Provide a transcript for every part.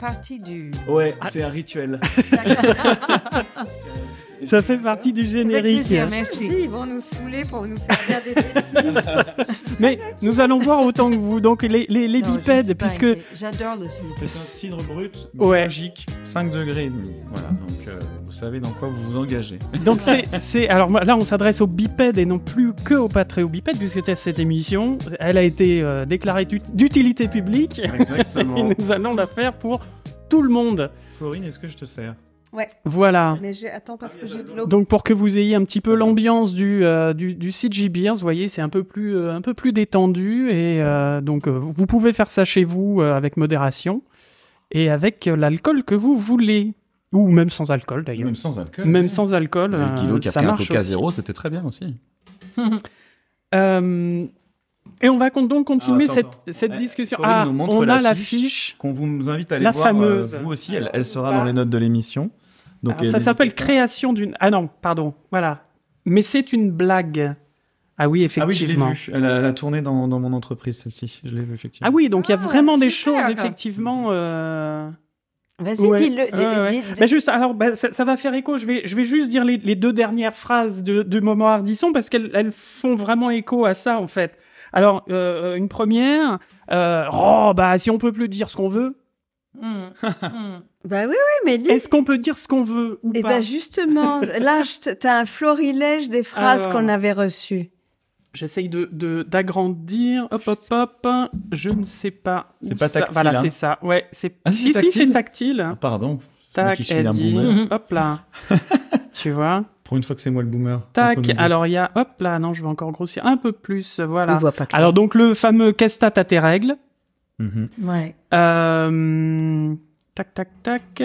partie du. Ouais, c'est un rituel. Ça fait partie du Avec générique. plaisir, merci. ils vont nous saouler pour nous faire dire des bêtises. Mais nous allons voir autant que vous. Donc les, les, Non, bipèdes, puisque. J'adore le cidre. C'est un cidre brut, Ouais. magique, 5 degrés et demi. Voilà, donc euh, vous savez dans quoi vous vous engagez. donc c'est c'est alors là on s'adresse aux bipèdes et non plus que aux patriotes-bipèdes puisque cette émission elle a été euh, déclarée d'ut- d'utilité publique et Exactement. nous allons la faire pour tout le monde. Florine, est-ce que je te sers? Ouais, Voilà. mais attends parce que j'ai de l'eau. Donc pour que vous ayez un petit peu l'ambiance du euh, du, du CG Beers, vous voyez, c'est un peu plus euh, un peu plus détendu et euh, donc euh, vous pouvez faire ça chez vous euh, avec modération et avec euh, l'alcool que vous voulez ou même sans alcool d'ailleurs. Même sans alcool. Même sans alcool, euh, kilo qui a ça pris un marche coca zéro, c'était très bien aussi. Euh, et on va donc continuer Ah, attends, cette, attends. cette Eh, discussion. Ah, on a la la fiche. fiche. Qu'on vous invite à aller La voir. euh, fameuse. vous aussi, elle, elle sera Ah. dans les notes de l'émission. Donc Alors, euh, ça s'appelle création d'une. Ah non, pardon. Voilà. Mais c'est une blague. Ah oui, Ah oui, je l'ai effectivement. vu. Elle a, elle a tourné dans, dans mon entreprise, celle-ci. Je l'ai vu, effectivement. Ah oui, donc il y a Ah, vraiment des super. choses effectivement. euh, Vas-y, Ouais, dis-le. dis- ouais, ouais. dis- dis- Bah, juste, alors, bah, ça, ça va faire écho. Je vais, je vais juste dire les, les deux dernières phrases de, de Moment Hardisson parce qu'elles elles font vraiment écho à ça, en fait. Alors, euh, une première, euh, oh, bah, si on peut plus dire ce qu'on veut, Hum. Bah oui, oui, mais lis. est-ce qu'on peut dire ce qu'on veut ou Et pas ben justement, là, t'as un florilège des phrases Alors. qu'on avait reçues. J'essaye de, d'agrandir. Hop, hop, hop. Je ne sais pas. C'est pas ça- tactile, Voilà, hein. c'est ça. Ouais, c'est. Ah, si, si, c'est tactile. Ah, pardon. Tac, qui suis elle un dit. boomer. Hop là. tu vois. Pour une fois que c'est moi le boomer. Tac. Alors il y a. Hop là. Non, je vais encore grossir un peu plus. Voilà. On voit pas clair. Alors donc le fameux qu'est-ce que t'as à tes règles. Mhm. Ouais. Euh... Tac, tac, tac.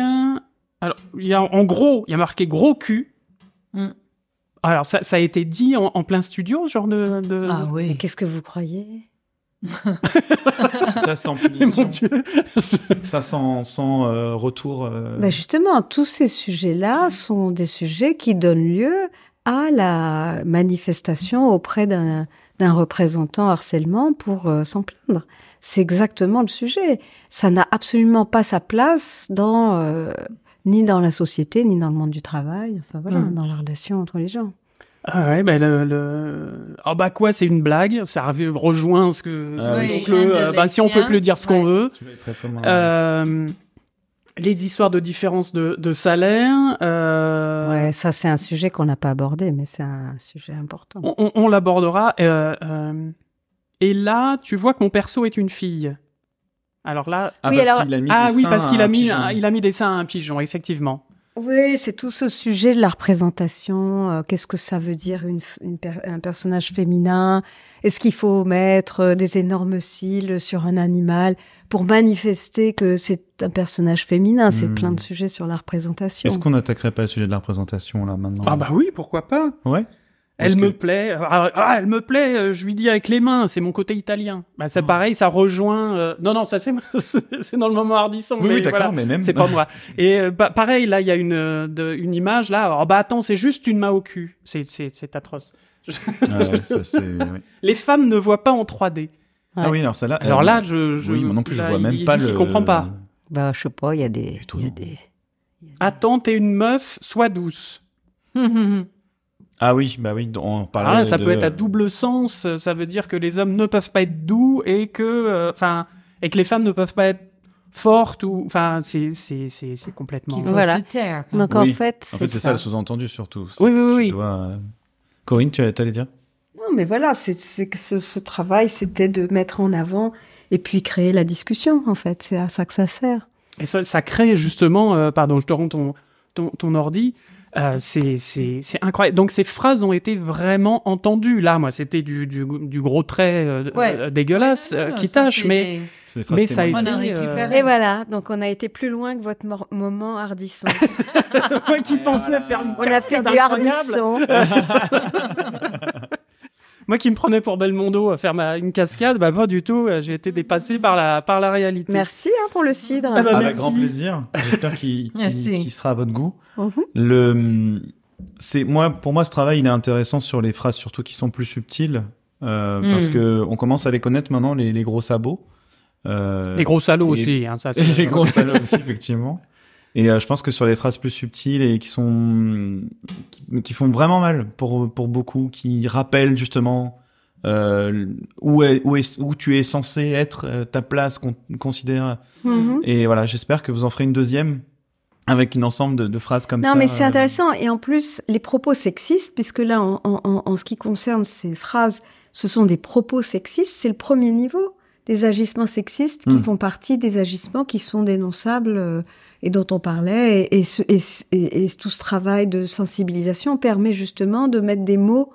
Alors il y a en gros, il y a marqué gros cul. Mm. Alors ça, ça a été dit en, en plein studio, ce genre de. de... Ah Mais oui. qu'est-ce que vous croyez? Ça sans Mais punition. Ça sans, sans euh, retour. euh, Bah justement, tous ces sujets-là sont des sujets qui donnent lieu à la manifestation auprès d'un d'un représentant harcèlement pour euh, s'en plaindre. C'est exactement le sujet. Ça n'a absolument pas sa place dans euh, ni dans la société, ni dans le monde du travail. Enfin voilà, Mm. dans la relation entre les gens. Ah ouais, ben le, le... Ah bah quoi, c'est une blague. Ça rejoint ce que. Ah oui. donc le, euh, bah, si on peut plus dire ce qu'on Ouais. veut. Euh, les histoires de différence de, de salaire. Euh, Ouais, ça c'est un sujet qu'on n'a pas abordé, mais c'est un sujet important. On, on- on l'abordera. Et là, tu vois que mon perso est une fille. Alors là. Ah, oui, parce alors- qu'il a mis Ah des oui, seins parce à qu'il a un mis, pigeon. il a mis des seins à un pigeon, effectivement. Oui, c'est tout ce sujet de la représentation. euh, Qu'est-ce que ça veut dire une, f- une per- un personnage féminin? Est-ce qu'il faut mettre euh, des énormes cils sur un animal pour manifester que c'est un personnage féminin? C'est Hmm. plein de sujets sur la représentation. Est-ce qu'on n'attaquerait pas le sujet de la représentation là maintenant? Ah bah oui, pourquoi pas? Ouais. Elle me que- plaît. Ah, ah, elle me plaît. euh, Je lui dis avec les mains. C'est mon côté italien. Bah c'est pareil, ça rejoint. euh, Non non, ça c'est c'est dans le moment hardisson. Oui, mais oui, d'accord, voilà. mais même. C'est pas moi. Et euh, bah, pareil, là, il y a une, euh, de, une image, là. Oh, bah attends, c'est juste une main au cul. C'est, c'est, c'est atroce. Ah ouais, ça, c'est- oui. Les femmes ne voient pas en 3D. Ah oui, alors celle-là. Alors elle- là, je, je Oui, moi non plus, je là, vois même il pas dit le. qu'il comprend pas. Bah, je sais pas. Il y a des, il y a des. Attends, t'es une meuf, sois douce. Ah oui, bah oui, on parlait. Là, ça de- peut être à double sens. Ça veut dire que les hommes ne peuvent pas être doux et que, euh, enfin, et que les femmes ne peuvent pas être fortes ou, enfin, c'est, c'est, c'est, c'est complètement. Faut Voilà. se taire. quoi. Donc Oui. en fait, En c'est fait, c'est ça le sous-entendu surtout. Oui, oui, oui, Tu oui. dois, euh, Corinne, tu allais dire? Non, mais voilà, c'est c'est que ce, ce travail, c'était de mettre en avant et puis créer la discussion. En fait, c'est à ça que ça sert. Et ça, ça crée justement, euh, pardon, je te rends ton, ton, ton ordi. Euh, c'est, c'est, c'est incroyable. Donc ces phrases ont été vraiment entendues. Là, moi, c'était du, du, du gros trait euh, Ouais. euh, dégueulasse euh, Non, qui tâche, mais mais ça a été. On a récupéré. Et voilà, donc on a été plus loin que votre moment hardisson. euh, moi qui pensais faire une on a fait du hardisson. Moi qui me prenais pour Belmondo à faire ma, une cascade, bah pas du tout. J'ai été dépassé par la, par la réalité. Merci hein, pour le cidre. Ah bah, Ah, avec grand plaisir. J'espère qu'il qu'il- Merci. qu'il sera à votre goût. Mhm. Le, c'est moi, pour moi, ce travail, il est intéressant sur les phrases, surtout qui sont plus subtiles, euh, Mm. parce que on commence à les connaître maintenant, les, les gros sabots. Euh, Les gros salauds et- aussi, hein, ça. les gros salauds aussi, effectivement. Et euh, je pense que sur les phrases plus subtiles et qui sont qui, qui font vraiment mal pour pour beaucoup, qui rappellent justement euh, où est où est où tu es censé être, euh, ta place qu'on considère. Mhm. Et voilà, j'espère que vous en ferez une deuxième avec un ensemble de, de phrases comme ça. Non, mais c'est euh, intéressant. Et en plus, les propos sexistes, puisque là, en, en- en- en ce qui concerne ces phrases, ce sont des propos sexistes, c'est le premier niveau des agissements sexistes qui Mm. font partie des agissements qui sont dénonçables euh, et dont on parlait. Et, et ce- et ce- et- et tout ce travail de sensibilisation permet justement de mettre des mots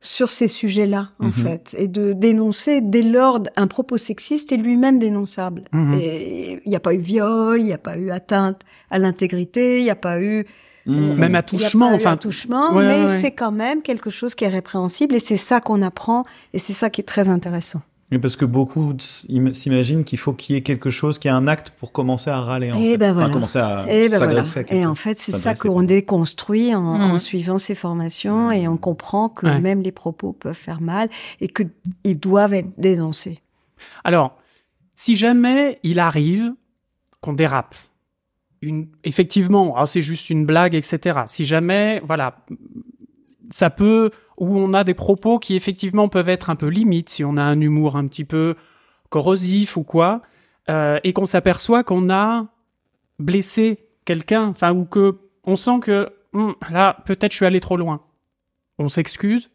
sur ces sujets-là, en Mhm. fait, et de dénoncer dès lors un propos sexiste est lui-même dénonçable. Mhm. Et il n'y a pas eu viol, il n'y a pas eu atteinte à l'intégrité, il n'y a pas eu mm. Même attouchement, enfin, attouchement, ouais, mais ouais, ouais. c'est quand même quelque chose qui est répréhensible et c'est ça qu'on apprend et c'est ça qui est très intéressant. Mais parce que beaucoup s'imaginent qu'il faut qu'il y ait quelque chose, qu'il y ait un acte pour commencer à râler. En Et fait. ben Enfin, voilà. commencer à Et ben voilà. s'adresser à quelqu'un. Et en fait, c'est ça qu'on déconstruit en, Mm. en suivant ces formations et on comprend que Ouais. même les propos peuvent faire mal et que ils doivent être dénoncés. Alors, si jamais il arrive qu'on dérape, une, effectivement, ah, c'est juste une blague, etc. Si jamais, voilà, ça peut, où on a des propos qui effectivement peuvent être un peu limites, si on a un humour un petit peu corrosif ou quoi, euh, et qu'on s'aperçoit qu'on a blessé quelqu'un, enfin, ou que on sent que hum, là, peut-être je suis allé trop loin. On s'excuse,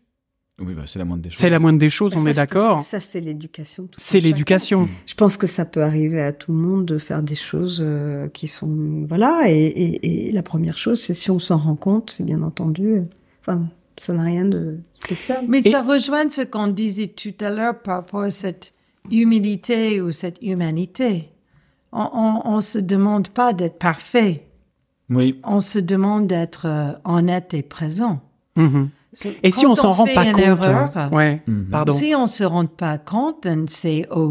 Oui, bah, c'est la moindre des choses. c'est la moindre des choses, on Ça, est d'accord. Ça, c'est l'éducation. C'est l'éducation. Je pense que ça peut arriver à tout le monde de faire des choses euh, qui sont voilà et, et, et la première chose c'est si on s'en rend compte c'est bien entendu euh, enfin ça n'a rien de spécial Mais Et- ça rejoint ce qu'on disait tout à l'heure par rapport à cette humilité ou cette humanité. On, on, on se demande pas d'être parfait. Oui. On se demande d'être euh, honnête et présent. Mhm. C'est- Et si quand on s'en rend pas une compte, erreur, hein, ouais, Mhm. pardon. Si on se rend pas compte, then c'est au,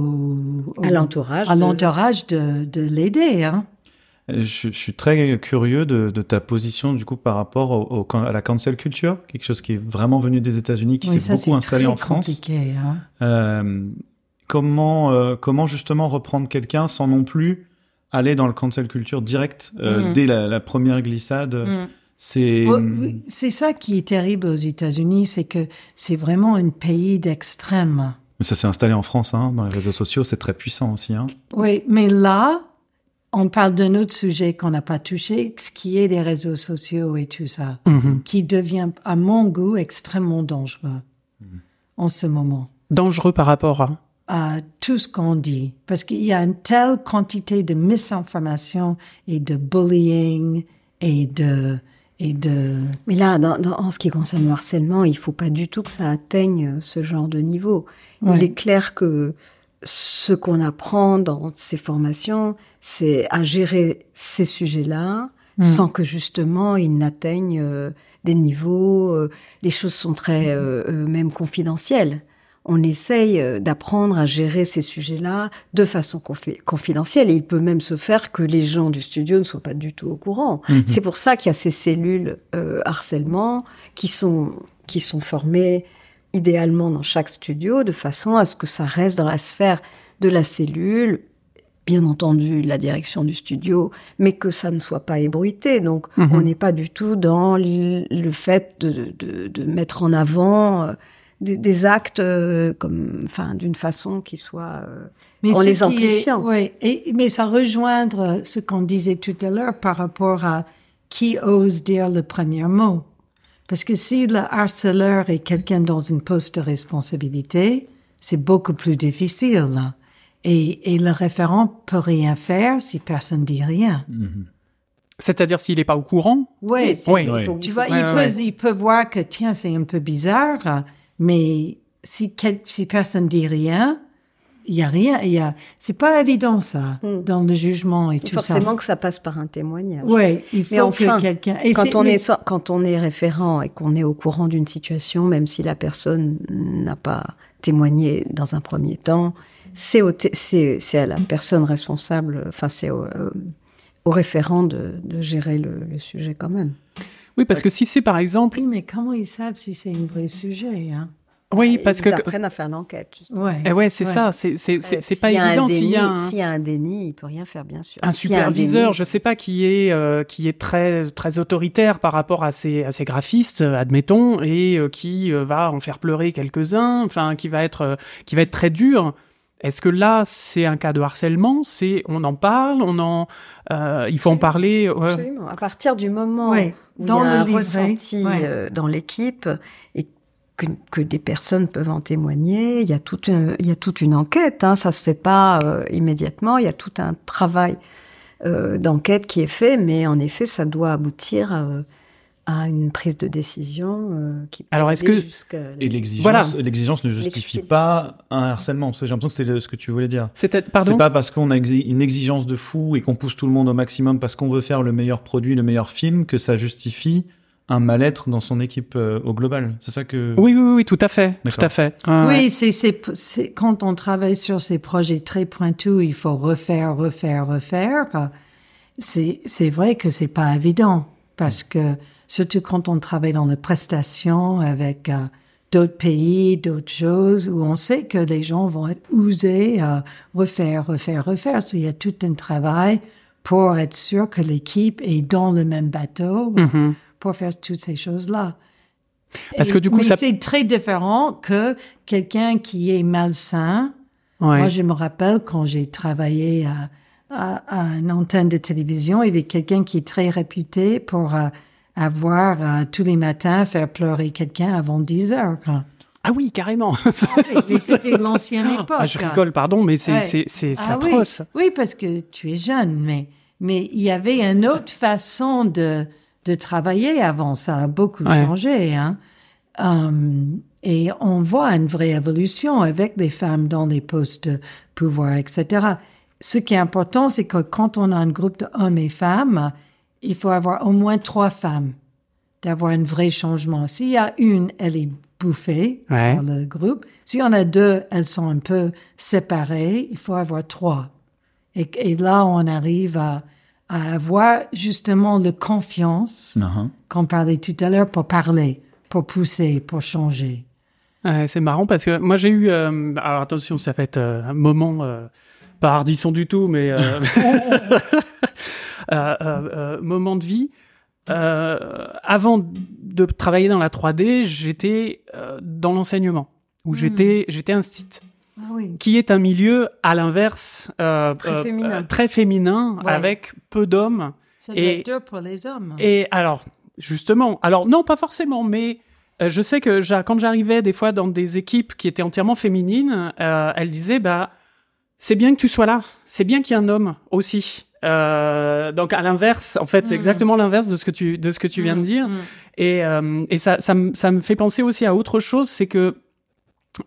au- à l'entourage à de- l'entourage de, de l'aider. Hein. Je, je suis très curieux de, de ta position du coup par rapport au, au- à la cancel culture, quelque chose qui est vraiment venu des États-Unis, qui Oui, s'est beaucoup installé en France. Hein. Euh, comment euh, comment justement reprendre quelqu'un sans non plus aller dans le cancel culture direct euh, Mhm. dès la, la première glissade Mm. C'est oui, C'est ça qui est terrible aux États-Unis, c'est que c'est vraiment un pays d'extrême. mais ça s'est installé en France, hein, dans les réseaux sociaux, c'est très puissant aussi. Hein. Oui, mais là, on parle d'un autre sujet qu'on n'a pas touché, ce qui est des réseaux sociaux et tout ça, Mhm. qui devient, à mon goût, extrêmement dangereux en ce moment. Dangereux par rapport à? à tout ce qu'on dit. Parce qu'il y a une telle quantité de misinformation et de bullying et de, et de, mais là dans, dans- en ce qui concerne le harcèlement il faut pas du tout que ça atteigne ce genre de niveau il est clair que ce qu'on apprend dans ces formations c'est à gérer ces sujets-là Mm. sans que justement ils n'atteignent euh, des niveaux euh, les choses sont très euh, euh, même confidentielles on essaye euh, d'apprendre à gérer ces sujets-là de façon confi- confidentielle. Et il peut même se faire que les gens du studio ne soient pas du tout au courant. C'est pour ça qu'il y a ces cellules euh, harcèlement qui sont qui sont formées idéalement dans chaque studio de façon à ce que ça reste dans la sphère de la cellule. Bien entendu, la direction du studio, mais que ça ne soit pas ébruité. Donc, Mhm. on n'est pas du tout dans le fait de, de, de mettre en avant euh, des, des actes euh, comme, enfin, d'une façon qui soit. euh, mais En les est- amplifiant. oui, et, mais ça rejoindre ce qu'on disait tout à l'heure par rapport à qui ose dire le premier mot. Parce que si le harceleur est quelqu'un dans une poste de responsabilité, c'est beaucoup plus difficile. Et, et le référent peut rien faire si personne dit rien. C'est-à-dire s'il n'est pas au courant? Oui, Oui. il faut- Tu vois, il, Ouais, peut, il peut voir que, tiens, c'est un peu bizarre, mais si, quel, si personne dit rien, il y a rien. Il y a, c'est pas évident, ça, Hmm. dans le jugement et Il tout faut forcément ça. que ça passe par un témoignage. Oui, il faut Mais enfin, que quelqu'un. et quand on mais est quand on est référent et qu'on est au courant d'une situation, même si la personne n'a pas témoigné dans un premier temps, c'est c'est c'est à la personne responsable, enfin c'est au, euh, au référent de, de gérer le, le sujet quand même. Oui, parce que si c'est par exemple. Oui, mais comment ils savent si c'est un vrai sujet hein? Oui, Et parce ils que apprennent à faire l'enquête. justement. Ouais. eh ouais, c'est Ouais. ça, c'est c'est c'est Euh, c'est pas s'il y a un évident s'il y a un, S'il y a un déni, il peut rien faire, bien sûr. un superviseur, déni- je sais pas qui est euh, qui est très très autoritaire par rapport à ses à ses graphistes, euh, admettons, et euh, qui euh, va en faire pleurer quelques-uns, enfin qui va être euh, qui va être très dur. Est-ce que là c'est un cas de harcèlement? C'est on en parle, on en euh, il faut en parler? ouais. Absolument. À partir du moment Ouais. où Dans il y a le un livret, ressenti ouais. euh, dans l'équipe et que, que des personnes peuvent en témoigner, il y a toute une, il y a toute une enquête. Hein, ça se fait pas euh, immédiatement. Il y a tout un travail euh, d'enquête qui est fait, mais en effet, ça doit aboutir euh, à une prise de décision euh, qui. peut Alors, est-ce que- Et l'exigence, Voilà. l'exigence ne justifie pas un harcèlement. J'ai l'impression que c'est le- ce que tu voulais dire. C'était pardon. C'est pas parce qu'on a exi- une exigence de fou et qu'on pousse tout le monde au maximum parce qu'on veut faire le meilleur produit, le meilleur film, que ça justifie un mal-être dans son équipe euh, au global. C'est ça que. Oui, oui, oui, tout à fait, tout à fait. Ouais. Oui, c'est, c'est, c'est, quand on travaille sur ces projets très pointus, il faut refaire, refaire, refaire. C'est, c'est vrai que c'est pas évident parce que surtout quand on travaille dans la prestation avec euh, d'autres pays, d'autres choses où on sait que les gens vont être usés à refaire, refaire, refaire. Il y a tout un travail pour être sûr que l'équipe est dans le même bateau Mhm. Pour faire toutes ces choses-là. Parce que du coup, ça- c'est très différent que quelqu'un qui est malsain. Ouais. Moi, je me rappelle quand j'ai travaillé à, à, à une antenne de télévision, il y avait quelqu'un qui est très réputé pour euh, avoir euh, tous les matins faire pleurer quelqu'un avant 10 heures. quoi. Ah oui, carrément. Mais c'était l'ancienne époque. Ah, je rigole, pardon, mais c'est Ouais. c'est Ah oui. atroce. Oui, parce que tu es jeune, mais mais il y avait une autre façon de de travailler avant. Ça a beaucoup Ouais. changé, hein. Hum, et on voit une vraie évolution avec les femmes dans les postes de pouvoir, etc. Ce qui est important, c'est que quand on a un groupe d'hommes et femmes, il faut avoir au moins trois femmes, d'avoir un vrai changement. S'il y a une, elle est bouffée Ouais. par le groupe. S'il y en a deux, elles sont un peu séparées. Il faut avoir trois. Et, et là, on arrive à, à avoir justement la confiance Uh-huh. qu'on parlait tout à l'heure pour parler, pour pousser, pour changer. Ouais, c'est marrant parce que moi j'ai eu. euh, alors attention, ça va être euh, un moment euh, pas hardisson du tout, mais euh, euh, euh, euh, moment de vie. Euh, avant de travailler dans la 3D, j'étais euh, dans l'enseignement où j'étais j'étais instit, Ah oui. qui est un milieu à l'inverse euh, Très féminin. très féminin Ouais. avec peu d'hommes. Doit Et- dur pour les hommes. Et alors, justement, alors non, pas forcément, mais euh, je sais que j'a- quand j'arrivais des fois dans des équipes qui étaient entièrement féminines, euh, elles disaient bah c'est bien que tu sois là, c'est bien qu'il y ait un homme aussi. Euh, donc à l'inverse, en fait, c'est Mhm. exactement l'inverse de ce que tu de ce que tu viens de dire. Mm. Et, euh, et ça, ça, me- ça me fait penser aussi à autre chose, c'est que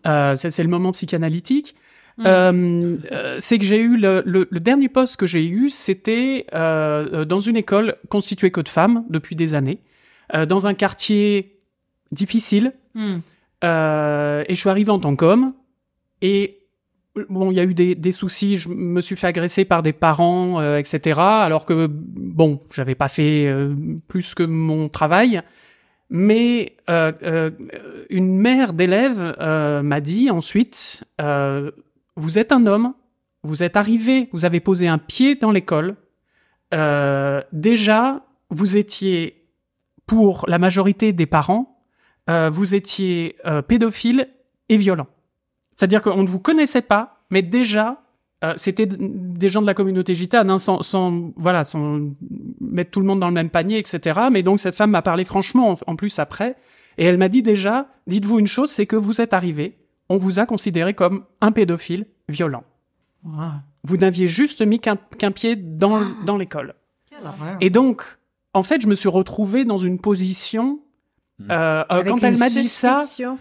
euh, c'est le moment psychanalytique. Mm. Euh, euh, c'est que j'ai eu le, le, le dernier poste que j'ai eu, c'était euh, euh, dans une école constituée que de femmes depuis des années, euh, dans un quartier difficile. Mm. Euh, et je suis arrivé en tant qu'homme. Et bon, il y a eu des, des soucis. Je me suis fait agresser par des parents, euh, etc. Alors que bon, j'avais pas fait euh, plus que mon travail. Mais euh, euh, une mère d'élève euh, m'a dit ensuite euh, Vous êtes un homme, vous êtes arrivé, vous avez posé un pied dans l'école. Euh, déjà, vous étiez, pour la majorité des parents, vous étiez pédophile et violent. C'est-à-dire qu'on ne vous connaissait pas, mais déjà, euh, c'était des gens de la communauté gitane, hein, sans, sans, voilà, sans mettre tout le monde dans le même panier, etc. Mais donc cette femme m'a parlé franchement, en, en plus après, et elle m'a dit déjà, dites-vous une chose, c'est que vous êtes arrivé, on vous a considéré comme un pédophile violent. Wow. Vous n'aviez juste mis qu'un pied dans, dans l'école. Et donc, en fait, je me suis retrouvé dans une position. Mm. euh, euh, Avec quand une elle m'a dit ça, suspicion.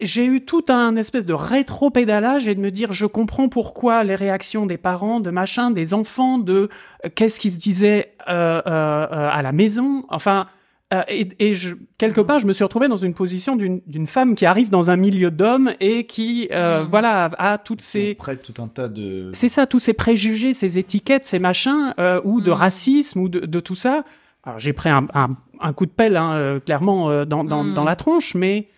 J'ai eu tout un espèce de rétro-pédalage et de me dire, je comprends pourquoi les réactions des parents, de machin, des enfants, de euh, qu'est-ce qui se disait euh, euh, euh, à la maison. Enfin, euh, et, et je, quelque part, je me suis retrouvé dans une position d'une d'une femme qui arrive dans un milieu d'hommes et qui, euh, Mm. voilà, a, a toutes ces prête tout un tas de. c'est ça, tous ces préjugés, ces étiquettes, ces machins, euh, ou de Mm. racisme, ou de, de tout ça. Alors j'ai pris un, un, un coup de pelle, hein, clairement, dans, dans, Mm. dans la tronche, mais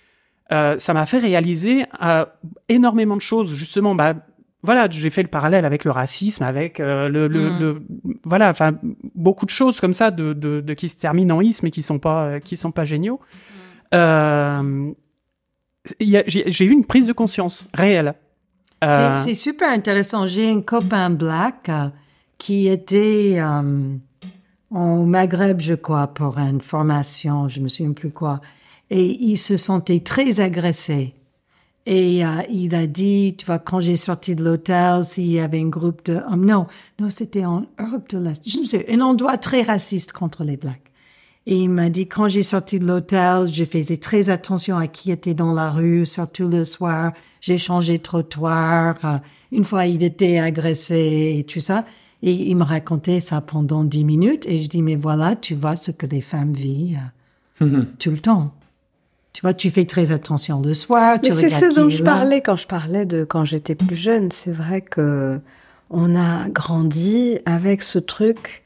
euh, ça m'a fait réaliser euh, énormément de choses. Justement, bah voilà, j'ai fait le parallèle avec le racisme, avec euh, le, le, Mm. le- voilà, enfin beaucoup de choses comme ça de, de, de qui se terminent en isme et qui sont pas euh, qui sont pas géniaux. Euh, y a- j'ai eu une prise de conscience réelle. Euh, C'est super intéressant. J'ai un copain black euh, qui était euh, au Maghreb, je crois, pour une formation, je me souviens plus quoi. Et il se sentait très agressé. Et euh, il a dit, tu vois, quand j'ai sorti de l'hôtel, s'il y avait un groupe de hommes, non, non, c'était en Europe de l'Est. Je ne sais, un endroit très raciste contre les blacks. Et il m'a dit, quand j'ai sorti de l'hôtel, je faisais très attention à qui était dans la rue, surtout le soir. J'ai changé de trottoir. Euh, Une fois, il était agressé et tout ça. Et il me racontait ça pendant dix minutes. Et je dis, mais voilà, tu vois ce que les femmes vivent euh, tout le temps. Tu vois, tu fais très attention le soir. tu Mais c'est ce dont je parlais quand je parlais de quand j'étais plus jeune. C'est vrai que on a grandi avec ce truc.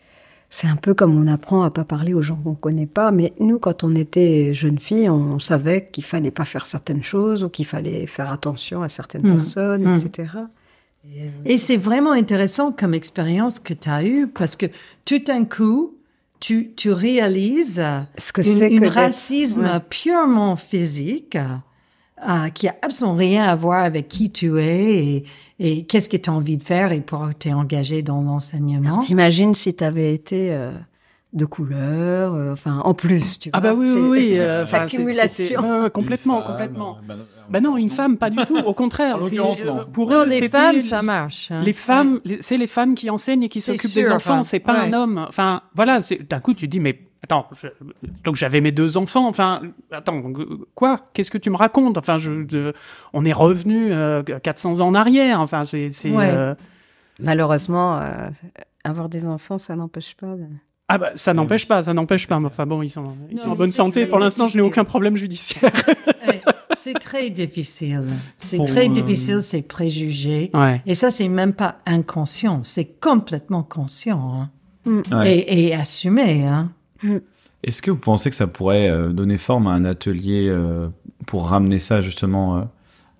C'est un peu comme on apprend à pas parler aux gens qu'on connaît pas. Mais nous, quand on était jeune fille, on savait qu'il fallait pas faire certaines choses ou qu'il fallait faire attention à certaines Mm. personnes, Mm. etc. Et, euh, Et c'est vraiment intéressant comme expérience que tu as eue parce que tout d'un coup, tu, tu réalises ce que une, c'est que racisme ouais. purement physique euh, qui a absolument rien à voir avec qui tu es et, et qu'est-ce que tu as envie de faire et pour t'es engagé dans l'enseignement. T'imagines si t'avais été euh, de couleur, euh, enfin en plus, tu vois. Ah bah oui, oui, oui. euh, L'accumulation. ouais, complètement, femme, complètement. euh, bah, non, Bah non, une femme, pas du tout. Au contraire. Non. euh, Pour Non, eux, les femmes, ça marche. hein. Les femmes, c'est les femmes qui enseignent et qui s'occupent des enfants. enfin, c'est pas ouais. un homme. Enfin, voilà. c'est- D'un coup, tu te dis, mais attends. je- donc j'avais mes deux enfants. Enfin, attends, euh, quoi? Qu'est-ce que tu me racontes? Enfin, je, de- on est revenu euh, 400 ans en arrière. Enfin, c'est, c'est, Ouais. euh, Malheureusement, euh, avoir des enfants, ça n'empêche pas. de- ah bah ça n'empêche pas, ça n'empêche pas. Mais Enfin bon, ils sont, ils Non, sont en bonne santé. Pour l'instant, je n'ai aucun problème judiciaire. Ouais, c'est très difficile. C'est très euh, difficile, c'est préjugé. ouais. Et ça, c'est même pas inconscient, c'est complètement conscient hein. Ouais. et, et assumé. Hein. Est-ce que vous pensez que ça pourrait euh, donner forme à un atelier euh, pour ramener ça justement euh,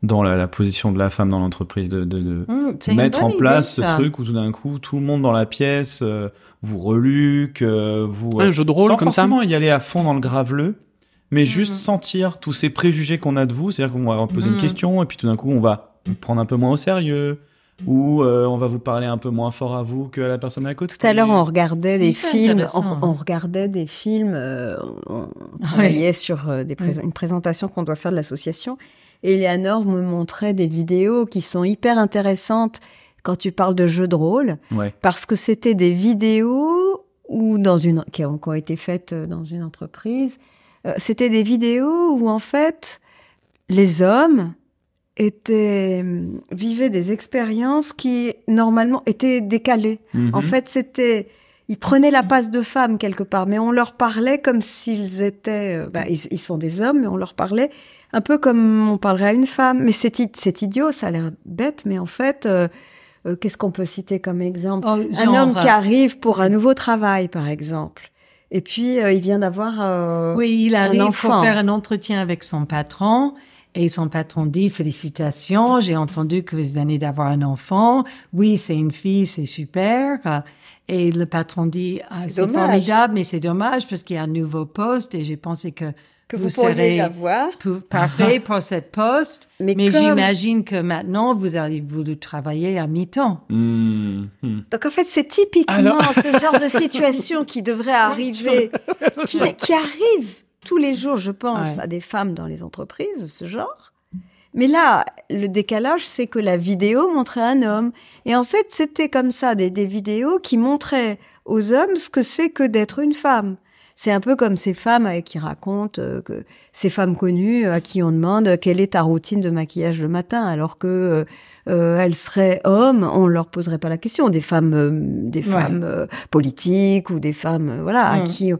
dans la, la position de la femme dans l'entreprise, de, de, de c'est une mettre en place idée, ce truc où tout d'un coup tout le monde dans la pièce euh, vous reluque, euh, vous Un jeu de rôle sans comme ça. forcément y aller à fond dans le graveleux, mais juste Mhm. sentir tous ces préjugés qu'on a de vous, c'est-à-dire qu'on va poser une question et puis tout d'un coup on va vous prendre un peu moins au sérieux ou euh, on va vous parler un peu moins fort à vous que à la personne à côté. Tout à l'heure, on regardait des films. On, intéressant, on hein. regardait des films. euh, on on travaillait sur euh, des une présentation qu'on doit faire de l'association. Eleanor me montrait des vidéos qui sont hyper intéressantes quand tu parles de jeux de rôle, Ouais. parce que c'était des vidéos ou dans une qui ont, ont été faites euh, dans une entreprise. Euh, c'était des vidéos où en fait les hommes étaient hum, vivaient des expériences qui normalement étaient décalées. En Mhm. fait, c'était ils prenaient la place de femmes quelque part, mais on leur parlait comme s'ils étaient. euh, bah, ils, ils sont des hommes, mais on leur parlait un peu comme on parlerait à une femme. Mais c'est idiot, ça a l'air bête, mais en fait, euh, euh, qu'est-ce qu'on peut citer comme exemple? Oh, Un homme qui arrive pour un nouveau travail, par exemple, et puis euh, il vient d'avoir. Oui, il arrive enfant. pour faire un entretien avec son patron. Et son patron dit, félicitations, j'ai entendu que vous venez d'avoir un enfant. Oui, c'est une fille, c'est super. Et le patron dit, ah, C'est formidable, mais c'est dommage parce qu'il y a un nouveau poste et j'ai pensé que, que vous, vous, pourriez serez l'avoir. parfait pour cette poste. Mais, Mais comme- j'imagine que maintenant, vous allez vouloir travailler à mi-temps. Mhm. Mhm. Donc en fait, c'est typiquement Alors- ce genre de situation qui devrait arriver, qui, qui arrive tous les jours, je pense, Ouais. à des femmes dans les entreprises de ce genre. Mais là, le décalage, c'est que la vidéo montrait un homme. Et en fait, c'était comme ça, des, des vidéos qui montraient aux hommes ce que c'est que d'être une femme. C'est un peu comme ces femmes euh, qui racontent euh, que ces femmes connues euh, à qui on demande quelle est ta routine de maquillage le matin, alors que elles seraient hommes, on leur poserait pas la question. Des femmes, des Ouais. femmes politiques ou des femmes, voilà, à Mm. qui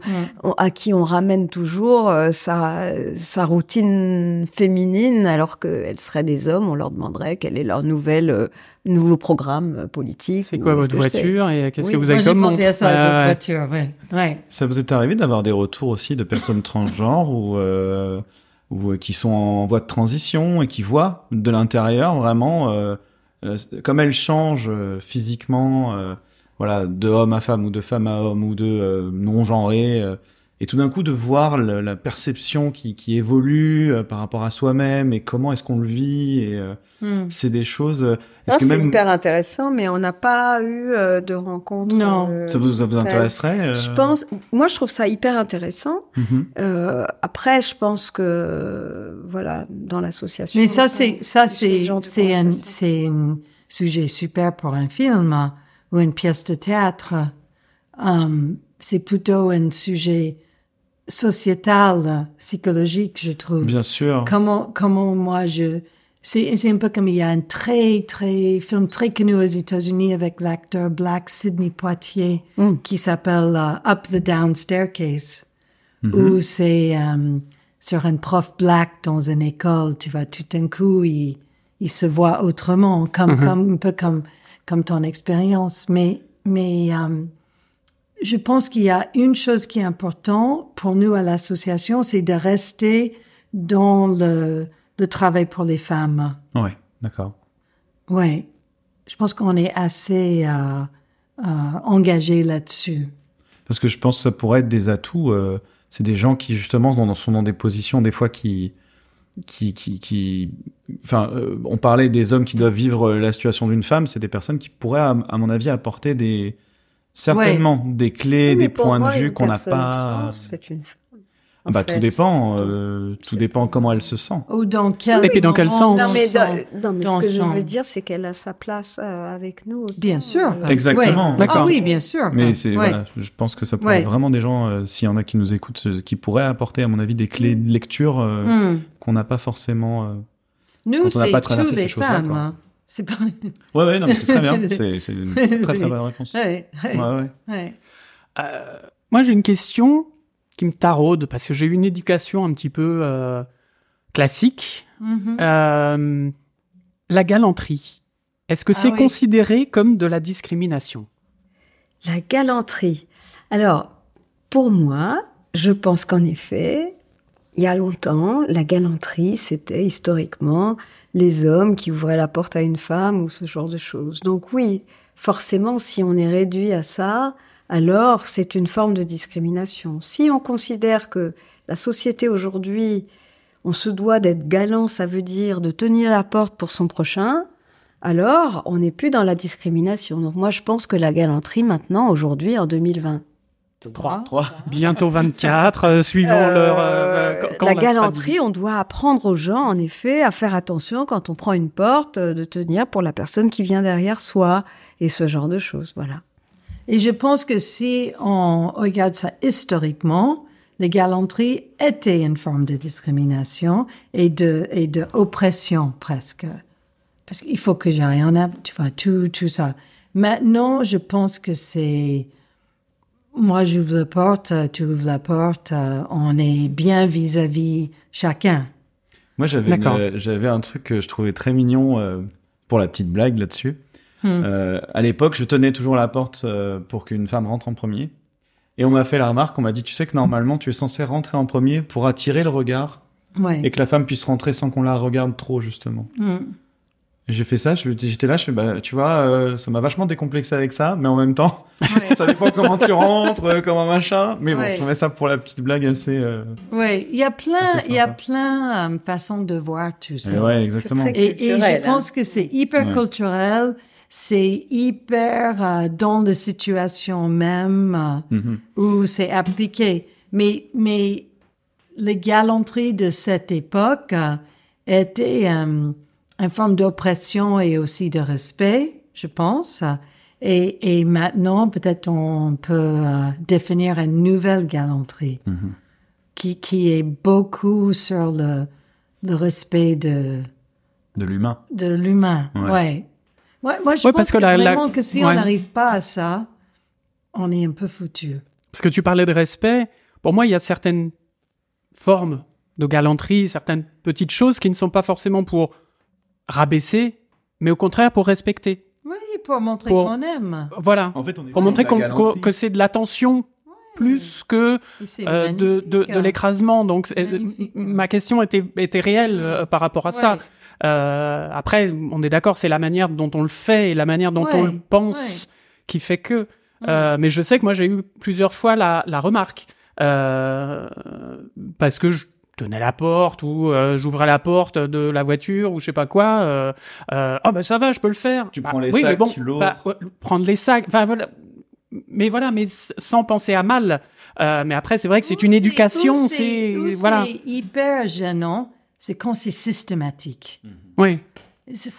on, à qui on ramène toujours sa, sa routine féminine, alors qu'elles seraient des hommes, on leur demanderait quel est leur nouvelle, euh, nouveau programme euh, politique. C'est quoi votre voiture et qu'est-ce Oui, que vous avez comme pensé à ça, votre ouais. voiture, ouais. ouais. Ça vous est arrivé d'avoir des retours aussi de personnes transgenres ou euh, ou euh, qui sont en voie de transition et qui voient de l'intérieur vraiment euh, euh, comme elles changent euh, physiquement, euh, voilà, de homme à femme ou de femme à homme ou de euh, non genré, euh, et tout d'un coup de voir le- la perception qui, qui évolue euh, par rapport à soi-même et comment est-ce qu'on le vit. Et euh, Hmm. c'est des choses. euh, est-ce que c'est même hyper intéressant, mais on n'a pas eu euh, de rencontre. Non. euh, ça vous, ça vous intéresserait euh Je pense, moi je trouve ça hyper intéressant. Euh, après, je pense que voilà, dans l'association. Mais ça, c'est, ça, ce c'est, c'est un, c'est un sujet super pour un film hein, ou une pièce de théâtre. Um, c'est plutôt un sujet sociétal, psychologique, je trouve. Bien sûr. Comment, comment moi je, c'est, c'est un peu comme il y a un très, très, film très connu aux États-Unis avec l'acteur black Sidney Poitier Mm. qui s'appelle euh, Up the Down Staircase, Mhm. où c'est euh, sur un prof black dans une école, tu vois, tout d'un coup, il, il se voit autrement, comme, comme, un peu comme, comme ton expérience. Mais, mais, euh, je pense qu'il y a une chose qui est importante pour nous à l'association, c'est de rester dans le, le travail pour les femmes. Ouais, d'accord. Ouais. Je pense qu'on est assez euh, euh, engagé là-dessus. Parce que je pense que ça pourrait être des atouts. euh, c'est des gens qui justement sont dans, sont dans des positions des fois qui, qui, qui, qui, enfin, euh, on parlait des hommes qui doivent vivre la situation d'une femme. C'est des personnes qui pourraient, à, à mon avis, apporter des certainement des clés, Oui, des points moi, de vue qu'on n'a pas. C'est une femme. Ah bah fait. tout dépend. euh, tout dépend comment elle se sent. Ou dans quel, Et puis dans quel sens Non, mais, dans- non, mais dans ce que je veux dire, c'est qu'elle a sa place euh, avec nous. autant, Bien sûr. euh, Exactement. Ouais. D'accord. Ah oui, bien sûr. Mais c'est Ouais. voilà, je pense que ça pourrait Ouais. vraiment des gens, euh, s'il y en a qui nous écoutent, qui pourraient apporter, à mon avis, des clés de lecture euh, Hmm. qu'on n'a pas forcément. euh, Nous, Quand on n'a c'est traversé ces les choses-là, femmes. C'est pas. Ouais, ouais, non, mais c'est très bien. C'est une très très bonne réponse. Ouais, ouais, Ouais, ouais. ouais. Euh, moi, j'ai une question qui me taraude parce que j'ai eu une éducation un petit peu euh, classique. Mhm. Euh, la galanterie. Est-ce que Ah c'est oui. considéré comme de la discrimination? La galanterie. Alors, pour moi, je pense qu'en effet, il y a longtemps, la galanterie, c'était historiquement les hommes qui ouvraient la porte à une femme ou ce genre de choses. Donc oui, forcément, si on est réduit à ça, alors c'est une forme de discrimination. Si on considère que la société aujourd'hui, on se doit d'être galant, ça veut dire de tenir la porte pour son prochain, alors on n'est plus dans la discrimination. Donc moi, je pense que la galanterie maintenant, aujourd'hui, en 2020. Trois. Trois. Bientôt 24, euh, suivant Euh, leur... euh, quand- quand la on galanterie, on doit apprendre aux gens, en effet, à faire attention quand on prend une porte, euh, de tenir pour la personne qui vient derrière soi, et ce genre de choses, voilà. Et je pense que si on regarde ça historiquement, les galanteries étaient une forme de discrimination et de, et de oppression presque. Parce qu'il faut que j'ai rien à, tu vois, tout, tout ça. Maintenant, je pense que c'est, moi, j'ouvre la porte, euh, tu ouvres la porte, euh, on est bien vis-à-vis chacun. Moi, j'avais euh, j'avais un truc que je trouvais très mignon euh, pour la petite blague là-dessus. Hmm. Euh, à l'époque, je tenais toujours la porte euh, pour qu'une femme rentre en premier. Et on m'a fait la remarque, on m'a dit, tu sais que normalement, tu es censé rentrer en premier pour attirer le regard Ouais. et que la femme puisse rentrer sans qu'on la regarde trop, justement. Hmm. J'ai fait ça, je- j'étais là, je fais, bah, tu vois, euh, ça m'a vachement décomplexé avec ça, mais en même temps, Ouais. ça dépend comment tu rentres, euh, comment machin. Mais bon, Ouais. je trouvais ça pour la petite blague assez. Euh... Oui, il y a plein, il y a plein de façons de voir tout ça. et ouais, exactement. très- Et, je pense que c'est hyper Ouais. culturel, c'est hyper euh, dans la situation même Mhm. euh, où c'est appliqué. Mais, mais les galanteries de cette époque euh, étaient euh, une forme d'oppression et aussi de respect, je pense. Et, et maintenant, peut-être on peut euh, définir une nouvelle galanterie Mhm. qui, qui est beaucoup sur le, le respect de, De l'humain. de l'humain. Ouais. Ouais. Ouais, moi, je Ouais, pense parce que que, la- la- vraiment que si on n'arrive pas à ça, on est un peu foutu. Parce que tu parlais de respect. Pour moi, il y a certaines formes de galanterie, certaines petites choses qui ne sont pas forcément pour rabaisser, mais au contraire pour respecter. Oui, pour montrer Pour- qu'on aime. Voilà. En fait, on est Pour montrer qu'on- qu'on- que c'est de l'attention plus que euh, de, de, hein. l'écrasement. Donc, Magnifique. ma question était, était réelle euh, par rapport à ça. Euh, après, on est d'accord, c'est la manière dont on le fait et la manière dont on le pense qui fait que. Euh, mais je sais que moi, j'ai eu plusieurs fois la, la remarque. Euh, parce que je tenais la porte ou euh, j'ouvrais la porte de la voiture ou je sais pas quoi. Euh, euh, oh, bah ça va, je peux le faire. Tu Bah, prends les oui, mais sacs, bon, lourds. bah, ouais, prendre les sacs. Enfin, voilà. Mais voilà, mais sans penser à mal. Euh, mais après, c'est vrai que c'est une éducation. C'est voilà. c'est hyper gênant, c'est quand c'est systématique. Oui, Et C'est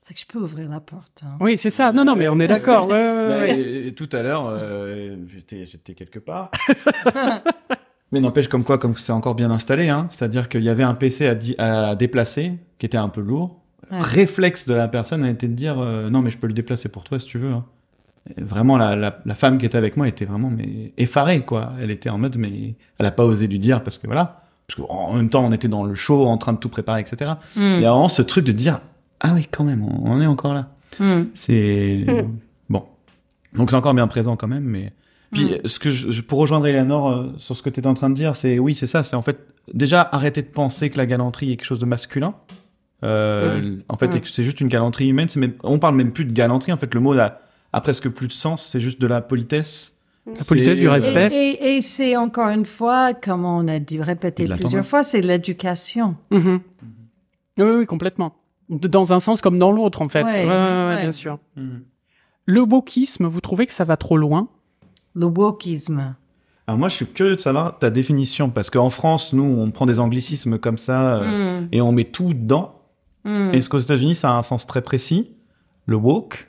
c'est que je peux ouvrir la porte. hein. oui, c'est ça. Non, non, mais on est d'accord. Ouais, tout à l'heure, euh, j'étais, j'étais quelque part. Mais n'empêche comme quoi, comme c'est encore bien installé, hein, c'est-à-dire qu'il y avait un PC à, déplacer qui était un peu lourd. Ouais. Réflexe de la personne a été de dire euh, non mais je peux le déplacer pour toi si tu veux. hein. Vraiment la, la, la femme qui était avec moi était vraiment mais effarée quoi. Elle était en mode mais elle a pas osé lui dire parce que voilà parce qu'en même temps on était dans le show en train de tout préparer etc. Mm. Il y a vraiment ce truc de dire ah oui quand même on, on est encore là. Mm. C'est bon. Donc c'est encore bien présent quand même, mais puis ce que je, je- pour rejoindre Eleanor euh, sur ce que tu étais en train de dire, c'est oui c'est ça, c'est en fait déjà arrêter de penser que la galanterie est quelque chose de masculin. Euh, En fait, Mm. et que c'est juste une galanterie humaine. C'est même, on parle même plus de galanterie. En fait, le mot a, a presque plus de sens. C'est juste de la politesse. La politesse, du respect. Et, et, et c'est encore une fois, comme on a dit, répété plusieurs fois, c'est l'éducation. Mhm. Oui, oui, complètement. Dans un sens comme dans l'autre, en fait. Ouais, Ouais, ouais, ouais, ouais. bien sûr. Mhm. Le wokisme, vous trouvez que ça va trop loin? Le wokisme. Alors moi, je suis curieux de savoir ta définition parce qu'en France, nous, on prend des anglicismes comme ça euh, Mm. et on met tout dedans. Mm. Est-ce qu'aux États-Unis, ça a un sens très précis Le woke.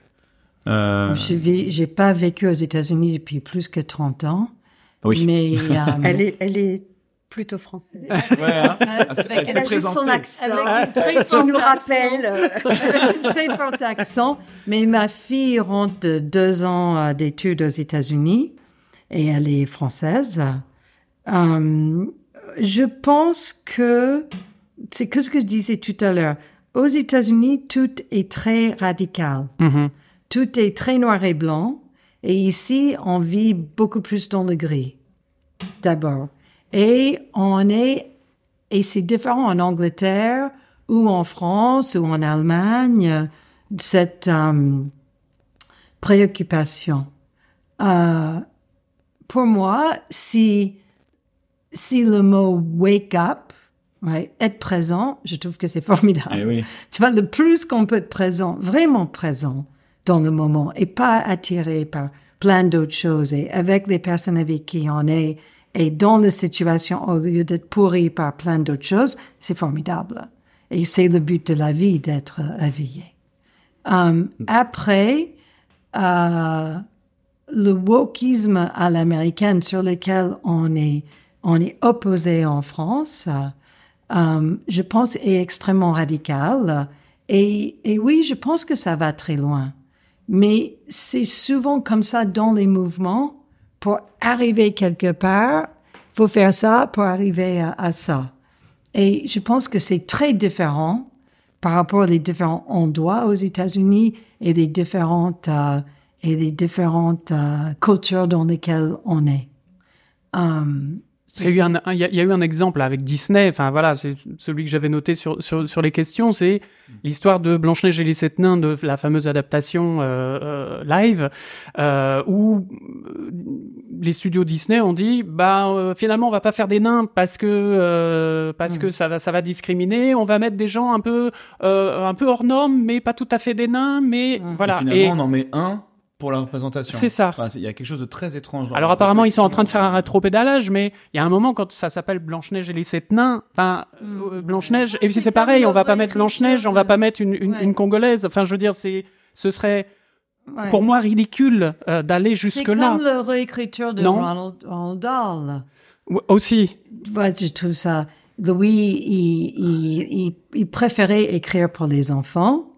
Euh, Je vis- J'ai pas vécu aux États-Unis depuis plus que 30 ans. oui. Mais euh, Elle est, elle est plutôt française. Ouais, hein. avec- Elle s'est juste son accent Avec un très qui fort nous rappelle. euh, avec un très fort accent. Mais ma fille rentre de deux ans euh, d'études aux États-Unis et elle est française. Euh, je pense que c'est que ce que je disais tout à l'heure. Aux États-Unis, tout est très radical. Mhm. Tout est très noir et blanc. Et ici, on vit beaucoup plus dans le gris, d'abord. Et on est, et c'est différent en Angleterre ou en France ou en Allemagne, cette euh, préoccupation. Euh, pour moi, si, si le mot wake up, ouais, être présent, je trouve que c'est formidable. Eh oui. Tu vois, le plus qu'on peut être présent, vraiment présent dans le moment et pas attiré par plein d'autres choses et avec les personnes avec qui on est et dans la situation au lieu d'être pourri par plein d'autres choses, c'est formidable. Et c'est le but de la vie d'être éveillé. Euh, après, euh, le wokisme à l'américaine sur lequel on est, on est opposé en France, euh, je pense, est extrêmement radical. Et, et oui, je pense que ça va très loin. Mais c'est souvent comme ça dans les mouvements. Pour arriver quelque part, faut faire ça pour arriver à, ça. Et je pense que c'est très différent par rapport aux différents endroits aux États-Unis et les différentes euh, et les différentes euh, cultures dans lesquelles on est. Um, Il y, a eu un, un- il y a- y a eu un exemple avec Disney, enfin voilà, c'est celui que j'avais noté sur, sur, sur les questions, c'est l'histoire de Blanche-Neige et les Sept Nains, de la fameuse adaptation euh, euh, live, euh, où euh, les studios Disney ont dit, bah euh, finalement on va pas faire des nains parce que euh, parce que ça va ça va discriminer, on va mettre des gens un peu euh, un peu hors normes, mais pas tout à fait des nains, mais Mm. voilà. Et finalement, Et- on en met un pour la représentation. C'est ça. Enfin, Il y a quelque chose de très étrange. Alors apparemment ils sont en train de faire un rétro rétropédalage, mais il y a un moment quand ça s'appelle Blanche-Neige et les sept nains, enfin euh, Blanche-Neige, et puis C'est c'est pareil, on va pas mettre Blanche-Neige, on va pas mettre une, une, Ouais. une congolaise, enfin je veux dire c'est ce serait ouais. pour moi ridicule euh, d'aller c'est jusque comme la réécriture de Non. Ronald, Ronald Dahl. Ou- Aussi, Ouais, je trouve ça. Louis, il, il, il, il préférait écrire pour les enfants.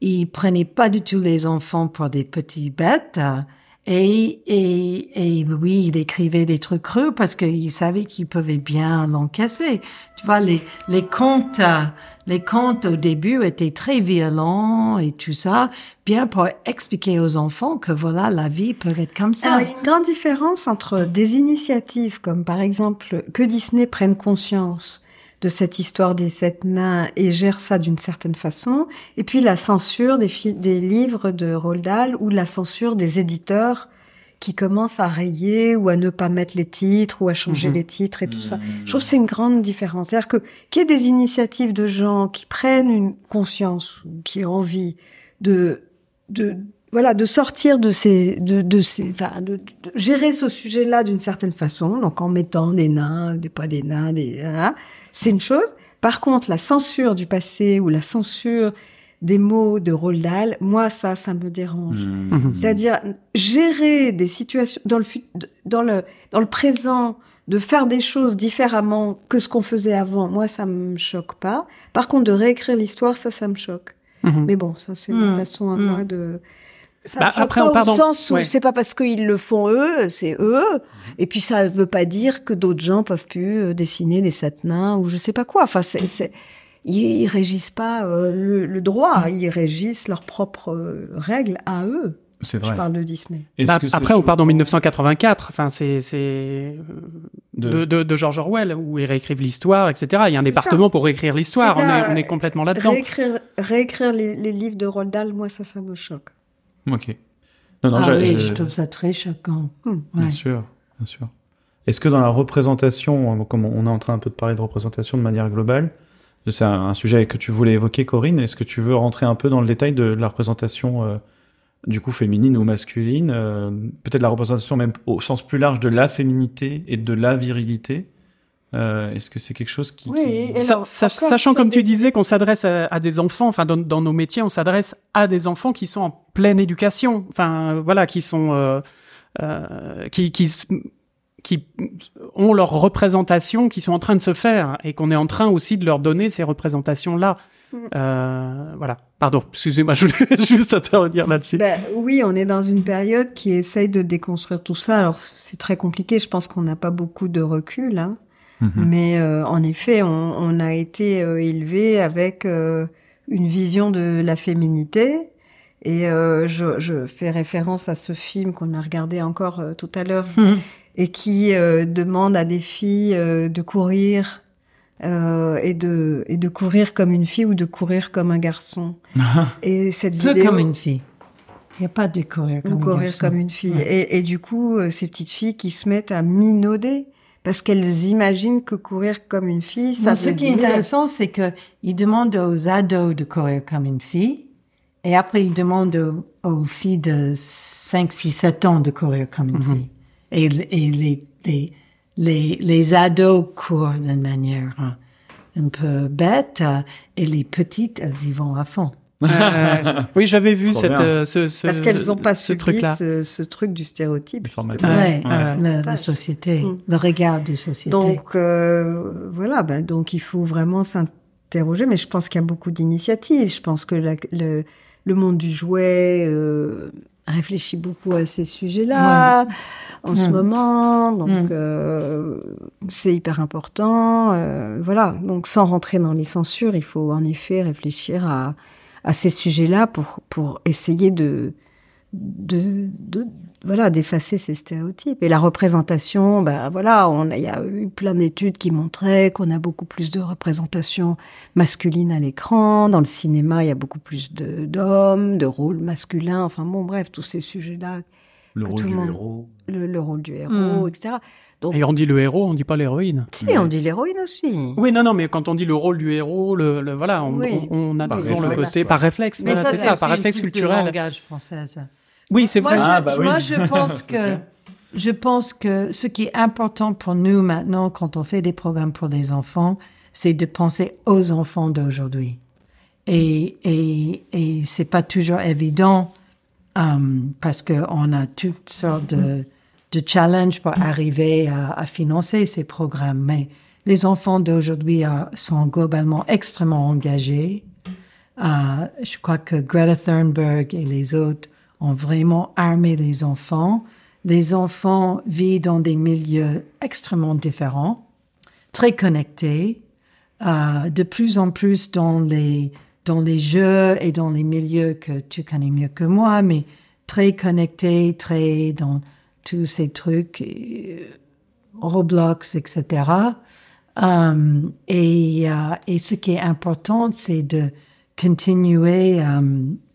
Il prenait pas du tout les enfants pour des petits bêtes. euh, Et, et, et Louis, il écrivait des trucs creux parce qu'il savait qu'il pouvait bien l'encaisser. Tu vois, les, les contes, euh, les contes au début étaient très violents et tout ça, bien pour expliquer aux enfants que voilà, la vie peut être comme ça. Il y a une grande différence entre des initiatives comme par exemple que Disney prenne conscience de cette histoire des sept nains et gère ça d'une certaine façon, et puis la censure des, des livres de Roald Dahl ou la censure des éditeurs qui commencent à rayer ou à ne pas mettre les titres ou à changer Mhm. les titres et tout ça. Je trouve que c'est une grande différence. C'est-à-dire que qu'il y ait des initiatives de gens qui prennent une conscience ou qui ont envie de de voilà de sortir de ces de de ces enfin de, de gérer ce sujet-là d'une certaine façon donc en mettant des nains des pas des nains des hein, c'est une chose par contre la censure du passé ou la censure des mots de Roald Dahl moi ça ça me dérange Mmh. Mhm. c'est-à-dire gérer des situations dans le fut- dans le dans le présent de faire des choses différemment que ce qu'on faisait avant moi ça me choque pas par contre de réécrire l'histoire ça ça me choque Mhm. mais bon, ça c'est une façon à moi de. Ça Bah, après, pas pardon, au sens où ouais. c'est pas parce qu'ils le font eux, c'est eux. Et puis ça veut pas dire que d'autres gens peuvent plus euh, dessiner des sept nains ou je sais pas quoi. Enfin, c'est, c'est... Ils, ils régissent pas euh, le, le droit, ils régissent leurs propres euh, règles à eux. C'est Je vrai. parle de Disney. Est-ce Bah, après, on part dans choquant 1984. Enfin, c'est c'est de, de, de George Orwell où ils réécrivent l'histoire, etc. Il y a un C'est département pour réécrire l'histoire. C'est On est, on est complètement là-dedans. Réécrire, réécrire les, les livres de Roald Dahl, moi ça, ça me choque. Ok. Non, non, ah je- oui, je- je trouve ça très choquant. Hmm. Ouais. Bien sûr, bien sûr. Est-ce que dans la représentation, comme on est en train un peu de parler de représentation de manière globale, c'est un, un sujet que tu voulais évoquer, Corinne, est-ce que tu veux rentrer un peu dans le détail de la représentation euh, du coup féminine ou masculine, euh, peut-être la représentation même au sens plus large de la féminité et de la virilité? Euh, Est-ce que c'est quelque chose qui... Oui, qui- et Sa- alors, sa- encore sachant, comme tu disais, qu'on s'adresse à, à des enfants, enfin, dans, dans nos métiers, on s'adresse à des enfants qui sont en pleine éducation, enfin, voilà, qui sont, euh, euh, qui, qui, qui ont leur représentation, qui sont en train de se faire, et qu'on est en train aussi de leur donner ces représentations-là. Mm. Euh, voilà. Pardon, excusez-moi, je voulais juste intervenir là-dessus. Ben, oui, on est dans une période qui essaye de déconstruire tout ça. Alors, c'est très compliqué. Je pense qu'on n'a pas beaucoup de recul. Hein. Mhm. Mais euh, en effet, on, on a été euh, élevé avec euh, une vision de la féminité. Et euh, je, je fais référence à ce film qu'on a regardé encore euh, tout à l'heure Hmm. et qui euh, demande à des filles euh, de courir euh, et de et de courir comme une fille ou de courir comme un garçon. et cette Peu vidéo comme une fille. Il n'y a pas de courir comme ou courir comme une fille. Ouais. Et, et du coup, euh, ces petites filles qui se mettent à minauder parce qu'elles imaginent que courir comme une fille, ça ce qui est intéressant, c'est que il demande aux ados de courir comme une fille, et après il demande aux, aux filles de 5, 6, 7 ans de courir comme une fille. Et, et les, les, les, les ados courent d'une manière un peu bête, et les petites, elles y vont à fond. Euh, oui, j'avais vu cette, euh, ce, ce, parce qu'elles n'ont pas ce subi ce, ce truc du stéréotype. Ouais, Ouais, ouais. La, la société, Mm. le regard de société. Donc euh, voilà, bah, donc il faut vraiment s'interroger. Mais je pense qu'il y a beaucoup d'initiatives. Je pense que la- le, le monde du jouet euh, réfléchit beaucoup à ces sujets-là en ce Mm. moment. Donc Mm. euh, c'est hyper important. euh, voilà. Donc sans rentrer dans les censures, il faut en effet réfléchir à, à ces sujets-là pour pour essayer de de, de voilà d'effacer ces stéréotypes. Et la représentation ben voilà on a- il y a eu plein d'études qui montraient qu'on a beaucoup plus de représentation masculine à l'écran. Dans le cinéma il y a beaucoup plus de d'hommes de rôles masculins. Enfin bon bref tous ces sujets là Le rôle du monde- héros. le, le rôle du héros etc donc Et on dit le héros, on dit pas l'héroïne. si on dit l'héroïne aussi Oui, non, non, mais quand on dit le rôle du héros, le, le- voilà, on, Oui. on, on a Par toujours le côté quoi. par réflexe. Mais voilà, ça, c'est ça, par un réflexe culturel. langage français. ça. Oui, c'est Moi, vrai. Ah, je, bah oui. moi, je pense que je pense que ce qui est important pour nous maintenant, quand on fait des programmes pour les enfants, c'est de penser aux enfants d'aujourd'hui. Et et et c'est pas toujours évident euh, parce que on a toutes sortes de de challenges pour arriver à, à financer ces programmes. Mais les enfants d'aujourd'hui euh, sont globalement extrêmement engagés. Euh, je crois que Greta Thunberg et les autres ont vraiment armé les enfants. Les enfants vivent dans des milieux extrêmement différents, très connectés, euh, de plus en plus dans les dans les jeux et dans les milieux que tu connais mieux que moi, mais très connectés, très dans tous ces trucs, euh, Roblox, etc. Euh, et, et ce qui est important, c'est de continuer euh,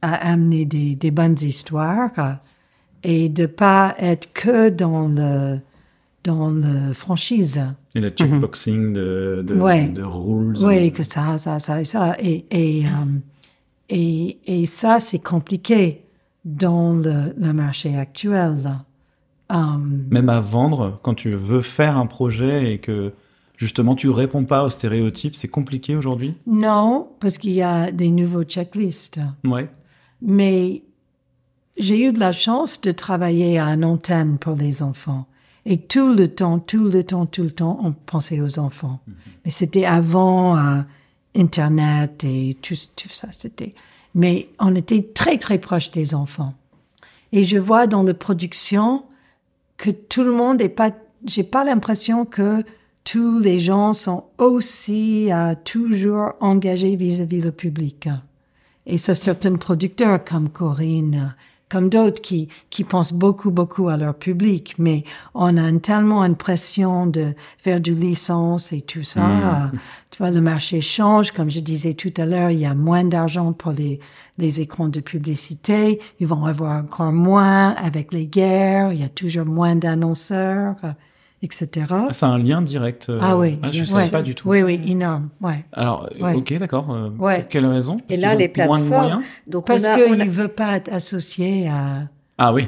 à amener des, des bonnes histoires euh, et de pas être que dans le dans le franchise. Et le checkboxing de, de, Ouais. de rules. Oui, que ça, ça, ça et ça. Et, et, et, et ça, c'est compliqué dans le, le marché actuel. là. Euh, Même à vendre, quand tu veux faire un projet et que justement tu réponds pas aux stéréotypes, c'est compliqué aujourd'hui? non, parce qu'il y a des nouveaux checklists. Ouais. Mais j'ai eu de la chance de travailler à une antenne pour les enfants. Et tout le temps, tout le temps, tout le temps, on pensait aux enfants. Mais c'était avant euh, Internet et tout, tout ça, c'était. Mais on était très, très proche des enfants. Et je vois dans la production que tout le monde est pas, j'ai pas l'impression que tous les gens sont aussi euh, toujours engagés vis-à-vis le public. Et ça, certains producteurs comme Corinne, comme d'autres qui, qui pensent beaucoup, beaucoup à leur public, mais on a tellement une pression de faire du licence et tout ça. Euh, Tu vois, le marché change. Comme je disais tout à l'heure, il y a moins d'argent pour les, les écrans de publicité. Ils vont avoir encore moins avec les guerres. Il y a toujours moins d'annonceurs, etc. Ah, c'est un lien direct. euh, Ah oui, je bien ne savais sûr. pas du tout. Oui, oui, énorme, ouais. Alors, Ouais. ok, d'accord. euh, Ouais. Pour quelle raison? Parce Et là, qu'ils les moins de plateformes. moyens Donc Parce a, qu'il on a- ne veut pas être associé à, Ah oui.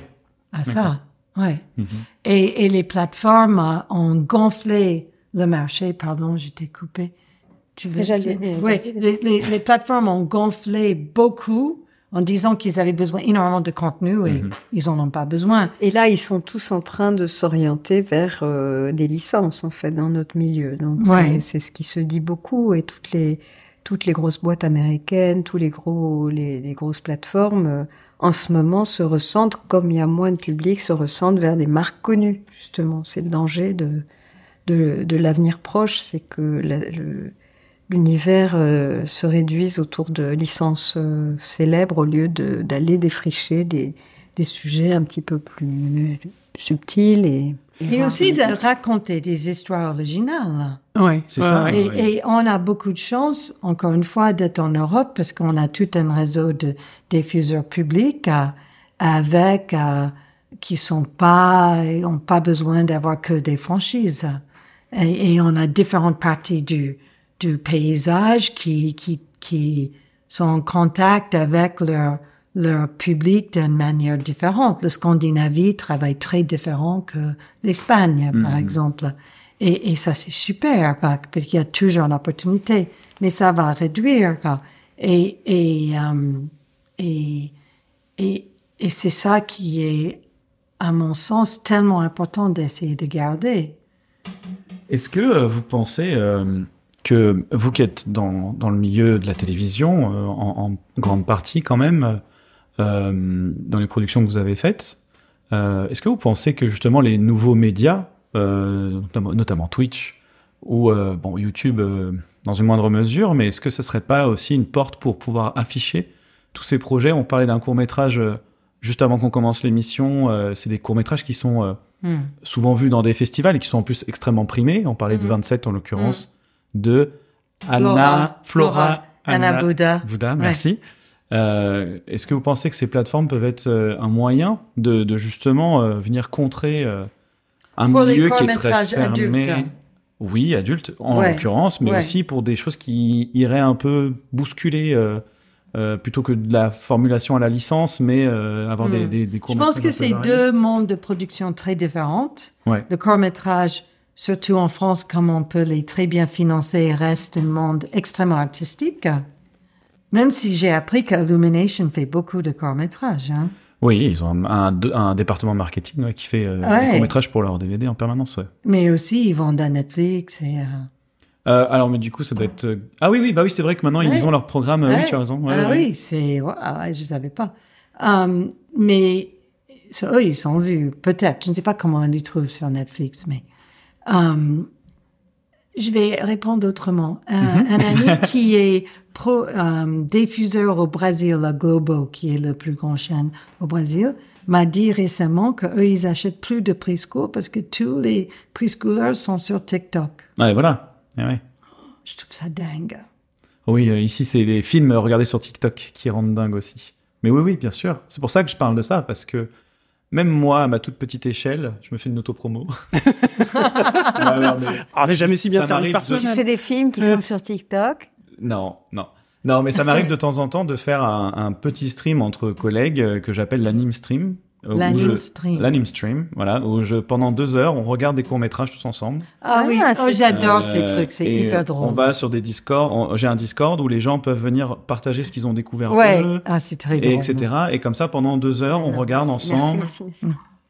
à ça. Ouais. Mhm. Et, et les plateformes ont gonflé le marché. Pardon, je t'ai coupé. Tu veux tu- Oui, les, les, les plateformes ont gonflé beaucoup en disant qu'ils avaient besoin énormément de contenu et Mhm. ils en ont pas besoin. Et là, ils sont tous en train de s'orienter vers euh, des licences, en fait, dans notre milieu. Donc, c'est- Ouais. c'est ce qui se dit beaucoup. Et toutes les, toutes les grosses boîtes américaines, tous les gros, les, les grosses plateformes, euh, en ce moment, se ressentent, comme il y a moins de public, se ressentent vers des marques connues, justement. C'est le danger de, de, de l'avenir proche, c'est que la- le- l'univers euh, se réduise autour de licences euh, célèbres au lieu de- d'aller défricher des, des sujets un petit peu plus subtils et, Et aussi de raconter des histoires originales. Ouais, C'est ouais, ça. Et, ouais. et on a beaucoup de chance, encore une fois, d'être en Europe parce qu'on a tout un réseau de diffuseurs publics euh, avec euh, qui sont pas, ont pas besoin d'avoir que des franchises. Et, et on a différentes parties du du paysage qui qui qui sont en contact avec leur leur public d'une manière différente. Le Scandinavie travaille très différent que l'Espagne, par exemple. Et, et ça, c'est super, quoi, parce qu'il y a toujours une opportunité. Mais ça va réduire, quoi. Et, et, euh, et, et, et c'est ça qui est, à mon sens, tellement important d'essayer de garder. Est-ce que euh, vous pensez euh, que vous qui êtes dans, dans le milieu de la télévision, euh, en, en grande partie quand même, euh, dans les productions que vous avez faites, euh, est-ce que vous pensez que justement les nouveaux médias, notamment, notamment Twitch ou bon YouTube dans une moindre mesure, mais est-ce que ce serait pas aussi une porte pour pouvoir afficher tous ces projets? On parlait d'un court métrage juste avant qu'on commence l'émission. euh, c'est des courts métrages qui sont euh, Hmm. souvent vus dans des festivals et qui sont en plus extrêmement primés. On parlait de Mhm. 27 en l'occurrence, de Anna, Flora, Flora, Flora, Anna Bouddha. Bouddha, merci. Euh, Est-ce que vous pensez que ces plateformes peuvent être euh, un moyen de, de justement euh, venir contrer un Pour milieu qui est très courts-métrages fermé? adultes. Oui, adulte en Ouais, l'occurrence, mais ouais. aussi pour des choses qui iraient un peu bousculer plutôt que de la formulation à la licence, mais avoir des, Hmm. des, des courts Je pense que c'est deux mondes de production très différentes. Ouais. Le court-métrage, surtout en France, comme on peut les très bien financer, reste un monde extrêmement artistique. Même si j'ai appris qu'Illumination fait beaucoup de courts-métrages. Hein. Oui, ils ont un, département marketing ouais, qui fait euh, Ouais. des courts-métrages pour leurs DVD en permanence. Ouais. Mais aussi, ils vendent à Netflix. Et, euh, Euh, alors, mais du coup, ça doit être. Ah oui, oui, bah oui, c'est vrai que maintenant ils ont leur programme. Oui, tu as raison. Ah oui, c'est... ouais, je savais pas. Um, mais eux, ils sont vus, peut-être. Je ne sais pas comment on les trouve sur Netflix, mais um, je vais répondre autrement. Un, un ami qui est pro, um, diffuseur au Brésil, la Globo, qui est le plus grand chaîne au Brésil, m'a dit récemment que eux, ils achètent plus de preschool parce que tous les preschoolers sont sur TikTok. Ouais, voilà. Eh ouais. Je trouve ça dingue. Oui, euh, ici, c'est les films regardés sur TikTok qui rendent dingue aussi. Mais oui, oui, bien sûr. C'est pour ça que je parle de ça, parce que même moi, à ma toute petite échelle, je me fais une autopromo. Ah, on n'est jamais si bien Ça servi par de- Tu fais des films qui sont sur TikTok? Non, non. Non, mais ça m'arrive de temps en temps de faire un, un petit stream entre collègues euh, que j'appelle l'anime stream. L'anime stream. L'anime stream, voilà, où je, pendant deux heures, on regarde des courts-métrages tous ensemble. Ah, oui, Ah, oh, c'est- j'adore Euh, ces trucs, c'est hyper drôle. On va sur des Discord, j'ai un Discord où les gens peuvent venir partager ce qu'ils ont découvert Ouais, eux, ah, c'est très et drôle. etc. Et comme ça, pendant deux heures, on regarde Merci, ensemble, merci, merci.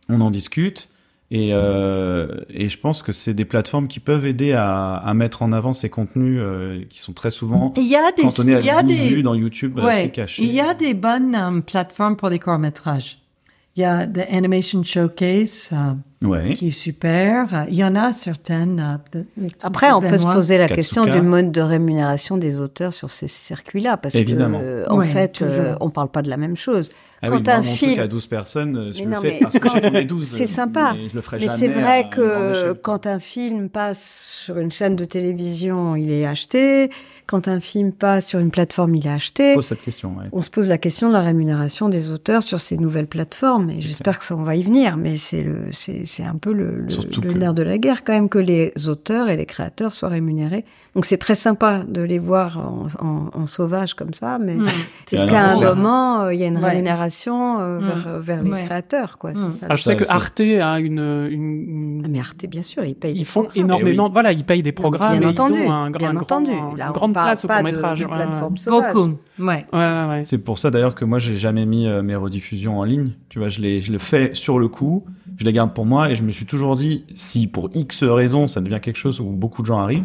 on en discute. Et, euh, et je pense que c'est des plateformes qui peuvent aider à, à mettre en avant ces contenus euh, qui sont très souvent Il y a des, cantonnés à il y a 12 des, vues dans YouTube, ouais, c'est caché. il y a des bonnes euh, plateformes pour les courts-métrages. Il y a The Animation Showcase, euh, Ouais. qui est super. Il y en a certaines. euh, de- de- Après, on peut se poser la Katsuka. question du mode de rémunération des auteurs sur ces circuits-là, parce Évidemment. que, euh, en Ouais, fait, euh, on parle pas de la même chose. Ah quand oui, un film- à 12 personnes, je Mais le non, fais mais parce que quand- j'ai les 12. c'est sympa. Mais je le ferai Mais jamais c'est vrai que quand un film passe sur une chaîne de télévision, il est acheté. Quand un film passe sur une plateforme, il est acheté. pose cette question, ouais. On se pose la question de la rémunération des auteurs sur ces nouvelles plateformes. Et j'espère que ça on va y venir. Mais c'est le, c'est, c'est un peu le, le, nerf de la guerre quand même que les auteurs et les créateurs soient rémunérés. Donc c'est très sympa de les voir en, en, en sauvage comme ça. Mais Mm. c'est qu'à un moment, euh, il y a une Ouais. rémunération euh, Mm. vers, vers les Ouais. créateurs, quoi. Mm. Ça. Ah, je Ça, sais que Arte a une, une, Ah, mais Arte, bien sûr, ils payent. ils font énormément. Voilà, ils payent des programmes. Bien et entendu, ils ont un, bien un entendu. Grand, Là, une on grande place au court de- métrage. Beaucoup, ouais. ouais. C'est pour ça d'ailleurs que moi j'ai jamais mis euh, mes rediffusions en ligne. Tu vois, je les je le fais sur le coup, je les garde pour moi et je me suis toujours dit si pour X raisons ça devient quelque chose où beaucoup de gens arrivent,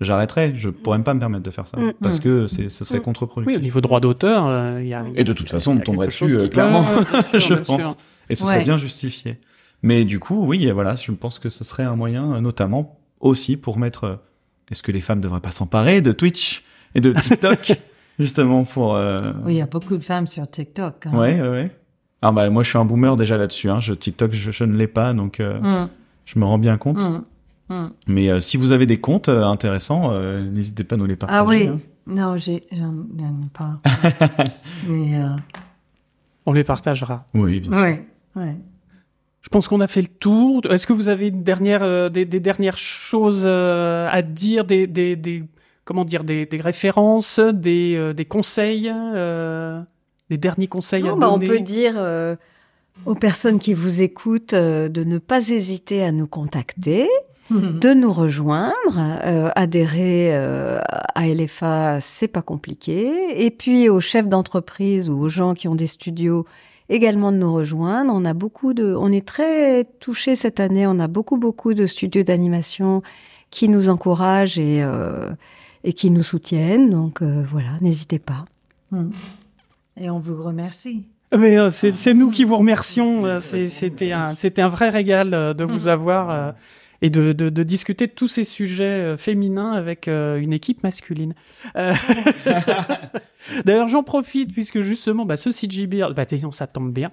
j'arrêterai. Je pourrais même pas me permettre de faire ça Mm. parce que c'est ce serait Mm. Oui, contre-productif. au niveau droit d'auteur, euh, il y a. Et de toute façon, on tomberait dessus, euh, clairement, sûr, je sûr. pense. Et ce Ouais. serait bien justifié. Mais du coup, oui, voilà, je pense que ce serait un moyen, euh, notamment aussi pour mettre. Est-ce que les femmes devraient pas s'emparer de Twitch et de TikTok justement pour. euh, Oui, il y a beaucoup de femmes sur TikTok. hein. Ouais, ouais, ouais. Ah bah moi je suis un boomer déjà là-dessus. Hein. Je TikTok, je, je ne l'ai pas, donc euh, Mm, je me rends bien compte. mm, mm. Mais euh, si vous avez des comptes euh, intéressants, euh, n'hésitez pas à nous les partager. Ah oui, hein. non, j'ai, j'en ai pas. Mais, euh, On les partagera. Oui, bien sûr. ouais, ouais. Je pense qu'on a fait le tour. Est-ce que vous avez une dernière, euh, des, des dernières choses euh, à dire, des, des, des comment dire, des, des références, des, euh, des conseils, euh, des derniers conseils Non, à bah, on donner peut dire euh, aux personnes qui vous écoutent euh, de ne pas hésiter à nous contacter, de nous rejoindre, euh, adhérer euh, à LFA, c'est pas compliqué. Et puis aux chefs d'entreprise ou aux gens qui ont des studios également de nous rejoindre. On a beaucoup de, on est très touchés cette année. On a beaucoup beaucoup de studios d'animation qui nous encouragent et euh, et qui nous soutiennent. Donc euh, voilà, n'hésitez pas. Mm. Et on vous remercie. Mais euh, c'est c'est nous qui vous remercions. euh, c'est- C'était un, c'était un vrai régal euh, de vous avoir euh, et de, de, de discuter de tous ces sujets euh, féminins avec euh, une équipe masculine. Euh, D'ailleurs, j'en profite puisque justement, bah, ce CGB, bah, ça tombe bien.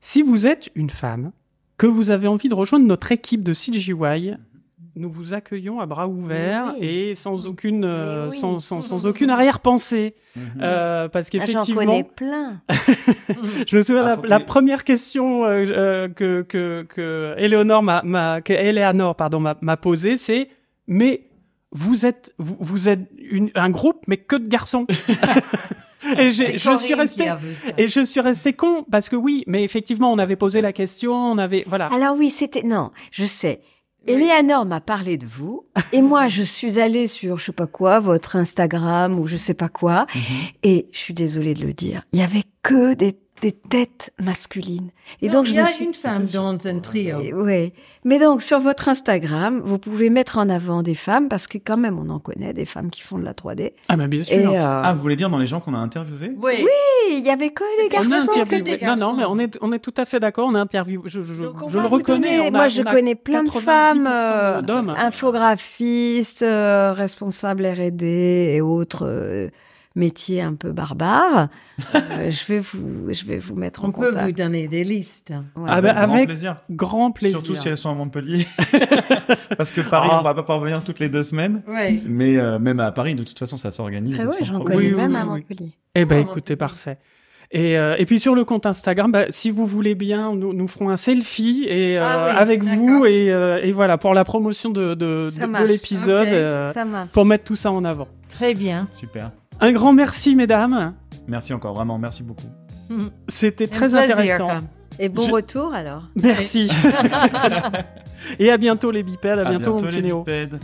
Si vous êtes une femme, que vous avez envie de rejoindre notre équipe de CGY, nous vous accueillons à bras ouverts oui. et sans aucune, euh, oui. sans, sans, sans aucune arrière-pensée. Mhm. Euh, parce Ah, J'en qu'effectivement, connais plein. je me souviens Ah, la, première question euh, euh, que que que Eleonore m'a m'a que Eleanor pardon m'a m'a posée, c'est mais vous êtes vous, vous êtes une, un groupe mais que de garçons. et je suis resté et je suis resté con parce que oui, mais effectivement on avait posé la question, on avait voilà. Alors oui, c'était non, je sais. Eleanor m'a parlé de vous et moi je suis allée sur je sais pas quoi votre Instagram ou je sais pas quoi Mhm. et je suis désolée de le dire, il y avait que des des têtes masculines. Et Non, donc, je il y a suis... une femme dans un trio. Oui. Mais donc, sur votre Instagram, vous pouvez mettre en avant des femmes, parce que quand même, on en connaît des femmes qui font de la 3D. Ah, mais bien sûr. Et, euh, Ah, vous voulez dire dans les gens qu'on a interviewés? Oui. il y avait que des garçons. interviewé- que des Non, non, mais on est, on est tout à fait d'accord. On a interviewé. Je, je, Donc, on je va le reconnais. donner- on a- Moi, je connais plein de 90% femmes, euh, infographistes, euh, responsables R&D et autres métiers un peu barbares. Euh, je vais vous, je vais vous mettre en On peut contact. vous donner des listes. Ouais. Ah ben, grand avec plaisir. grand plaisir. Surtout si elles sont à Montpellier. Parce que Paris, Ah. on va pas pouvoir venir toutes les deux semaines. Oui. Mais euh, même à Paris, de toute façon, ça s'organise. Ah ouais, j'en connais Oui, même oui, à oui. Montpellier. Eh ben, écoutez, parfait. Et, euh, et puis sur le compte Instagram, bah, si vous voulez bien, nous, nous ferons un selfie et euh, Ah oui, avec vous et, euh, et voilà pour la promotion de de, l'épisode euh, pour mettre tout ça en avant. Très bien. Super. Un grand merci, mesdames. Merci encore, vraiment, merci beaucoup. C'était Un très plaisir, intéressant. Et bon Je- retour alors. Merci. et à bientôt les bipèdes, à, À bientôt, mon les petit Néo. bipèdes.